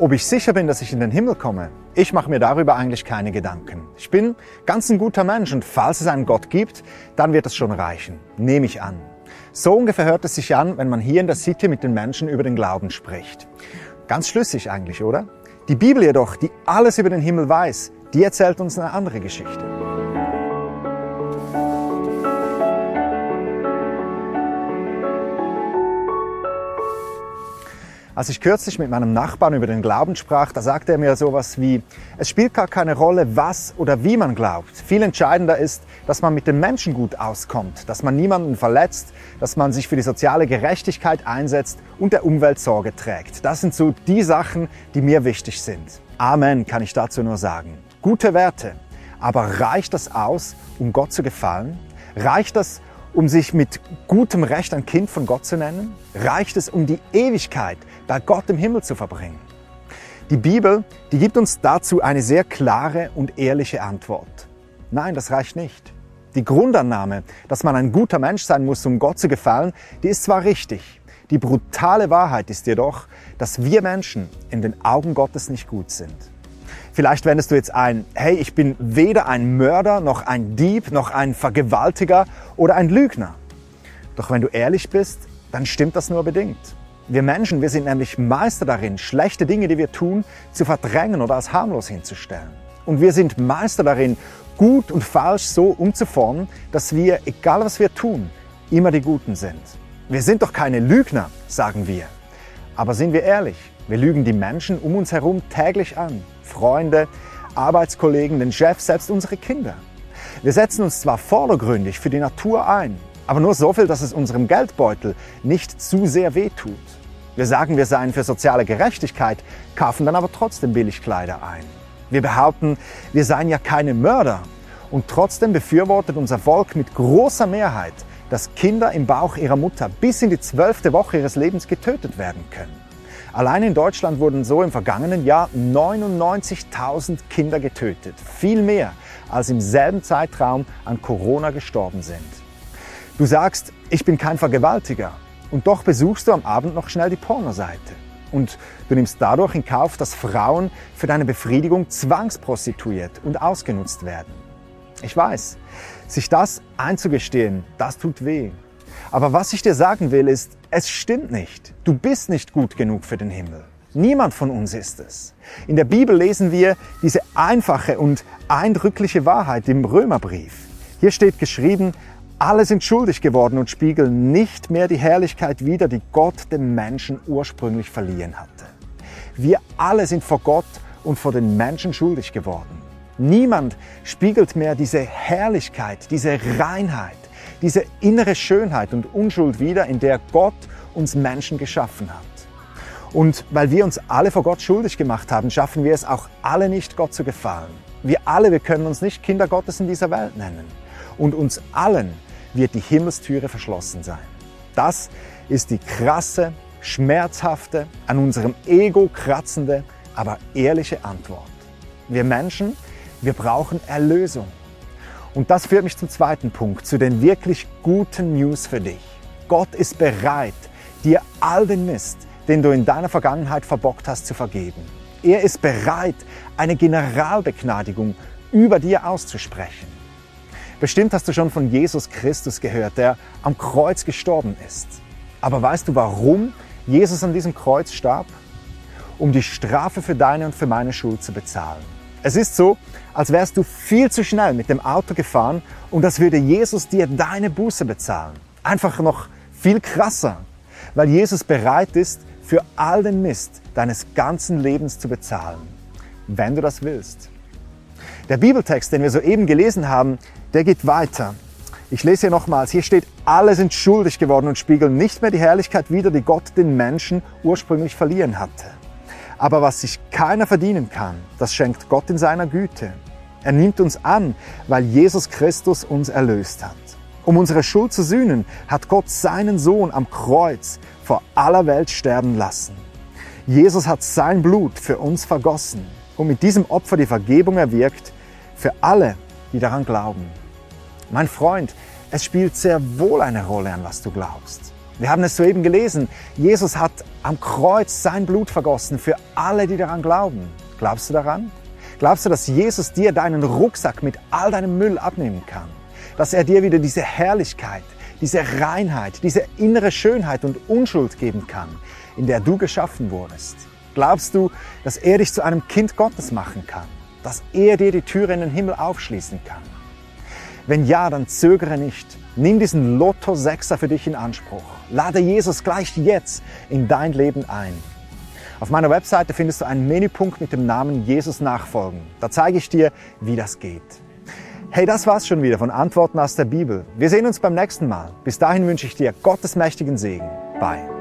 Ob ich sicher bin, dass ich in den Himmel komme, ich mache mir darüber eigentlich keine Gedanken. Ich bin ganz ein guter Mensch und falls es einen Gott gibt, dann wird es schon reichen, nehme ich an. So ungefähr hört es sich an, wenn man hier in der City mit den Menschen über den Glauben spricht. Ganz schlüssig eigentlich, oder? Die Bibel jedoch, die alles über den Himmel weiß, die erzählt uns eine andere Geschichte. Als ich kürzlich mit meinem Nachbarn über den Glauben sprach, da sagte er mir sowas wie, es spielt gar keine Rolle, was oder wie man glaubt. Viel entscheidender ist, dass man mit den Menschen gut auskommt, dass man niemanden verletzt, dass man sich für die soziale Gerechtigkeit einsetzt und der Umwelt Sorge trägt. Das sind so die Sachen, die mir wichtig sind. Amen kann ich dazu nur sagen. Gute Werte. Aber reicht das aus, um Gott zu gefallen? Reicht das, um sich mit gutem Recht ein Kind von Gott zu nennen? Reicht es, um die Ewigkeit bei Gott im Himmel zu verbringen? Die Bibel, die gibt uns dazu eine sehr klare und ehrliche Antwort. Nein, das reicht nicht. Die Grundannahme, dass man ein guter Mensch sein muss, um Gott zu gefallen, die ist zwar richtig. Die brutale Wahrheit ist jedoch, dass wir Menschen in den Augen Gottes nicht gut sind. Vielleicht wendest du jetzt ein, hey, ich bin weder ein Mörder, noch ein Dieb, noch ein Vergewaltiger oder ein Lügner. Doch wenn du ehrlich bist, dann stimmt das nur bedingt. Wir Menschen, wir sind nämlich Meister darin, schlechte Dinge, die wir tun, zu verdrängen oder als harmlos hinzustellen. Und wir sind Meister darin, gut und falsch so umzuformen, dass wir, egal was wir tun, immer die Guten sind. Wir sind doch keine Lügner, sagen wir. Aber sind wir ehrlich, wir lügen die Menschen um uns herum täglich an. Freunde, Arbeitskollegen, den Chef, selbst unsere Kinder. Wir setzen uns zwar vordergründig für die Natur ein, aber nur so viel, dass es unserem Geldbeutel nicht zu sehr wehtut. Wir sagen, wir seien für soziale Gerechtigkeit, kaufen dann aber trotzdem Billigkleider ein. Wir behaupten, wir seien ja keine Mörder. Und trotzdem befürwortet unser Volk mit großer Mehrheit, dass Kinder im Bauch ihrer Mutter bis in die zwölfte Woche ihres Lebens getötet werden können. Allein in Deutschland wurden so im vergangenen Jahr 99.000 Kinder getötet. Viel mehr, als im selben Zeitraum an Corona gestorben sind. Du sagst, ich bin kein Vergewaltiger. Und doch besuchst du am Abend noch schnell die Pornoseite. Und du nimmst dadurch in Kauf, dass Frauen für deine Befriedigung zwangsprostituiert und ausgenutzt werden. Ich weiß, sich das einzugestehen, das tut weh. Aber was ich dir sagen will, ist, es stimmt nicht. Du bist nicht gut genug für den Himmel. Niemand von uns ist es. In der Bibel lesen wir diese einfache und eindrückliche Wahrheit im Römerbrief. Hier steht geschrieben, alle sind schuldig geworden und spiegeln nicht mehr die Herrlichkeit wider, die Gott dem Menschen ursprünglich verliehen hatte. Wir alle sind vor Gott und vor den Menschen schuldig geworden. Niemand spiegelt mehr diese Herrlichkeit, diese Reinheit, diese innere Schönheit und Unschuld wider, in der Gott uns Menschen geschaffen hat. Und weil wir uns alle vor Gott schuldig gemacht haben, schaffen wir es auch alle nicht, Gott zu gefallen. Wir alle, wir können uns nicht Kinder Gottes in dieser Welt nennen. Und uns allen wird die Himmelstüre verschlossen sein. Das ist die krasse, schmerzhafte, an unserem Ego kratzende, aber ehrliche Antwort. Wir Menschen, wir brauchen Erlösung. Und das führt mich zum zweiten Punkt, zu den wirklich guten News für dich. Gott ist bereit, dir all den Mist, den du in deiner Vergangenheit verbockt hast, zu vergeben. Er ist bereit, eine Generalbegnadigung über dir auszusprechen. Bestimmt hast du schon von Jesus Christus gehört, der am Kreuz gestorben ist. Aber weißt du, warum Jesus an diesem Kreuz starb? Um die Strafe für deine und für meine Schuld zu bezahlen. Es ist so, als wärst du viel zu schnell mit dem Auto gefahren und das würde Jesus dir deine Buße bezahlen. Einfach noch viel krasser, weil Jesus bereit ist, für all den Mist deines ganzen Lebens zu bezahlen, wenn du das willst. Der Bibeltext, den wir soeben gelesen haben, der geht weiter. Ich lese hier nochmals, hier steht, alle sind schuldig geworden und spiegeln nicht mehr die Herrlichkeit wider, die Gott den Menschen ursprünglich verliehen hatte. Aber was sich keiner verdienen kann, das schenkt Gott in seiner Güte. Er nimmt uns an, weil Jesus Christus uns erlöst hat. Um unsere Schuld zu sühnen, hat Gott seinen Sohn am Kreuz vor aller Welt sterben lassen. Jesus hat sein Blut für uns vergossen und mit diesem Opfer die Vergebung erwirkt für alle, die daran glauben. Mein Freund, es spielt sehr wohl eine Rolle, an was du glaubst. Wir haben es soeben gelesen. Jesus hat am Kreuz sein Blut vergossen für alle, die daran glauben. Glaubst du daran? Glaubst du, dass Jesus dir deinen Rucksack mit all deinem Müll abnehmen kann? Dass er dir wieder diese Herrlichkeit, diese Reinheit, diese innere Schönheit und Unschuld geben kann, in der du geschaffen wurdest? Glaubst du, dass er dich zu einem Kind Gottes machen kann? Dass er dir die Türe in den Himmel aufschließen kann? Wenn ja, dann zögere nicht. Nimm diesen Lotto Sechser für dich in Anspruch. Lade Jesus gleich jetzt in dein Leben ein. Auf meiner Webseite findest du einen Menüpunkt mit dem Namen Jesus nachfolgen. Da zeige ich dir, wie das geht. Hey, das war's schon wieder von Antworten aus der Bibel. Wir sehen uns beim nächsten Mal. Bis dahin wünsche ich dir Gottes mächtigen Segen. Bye.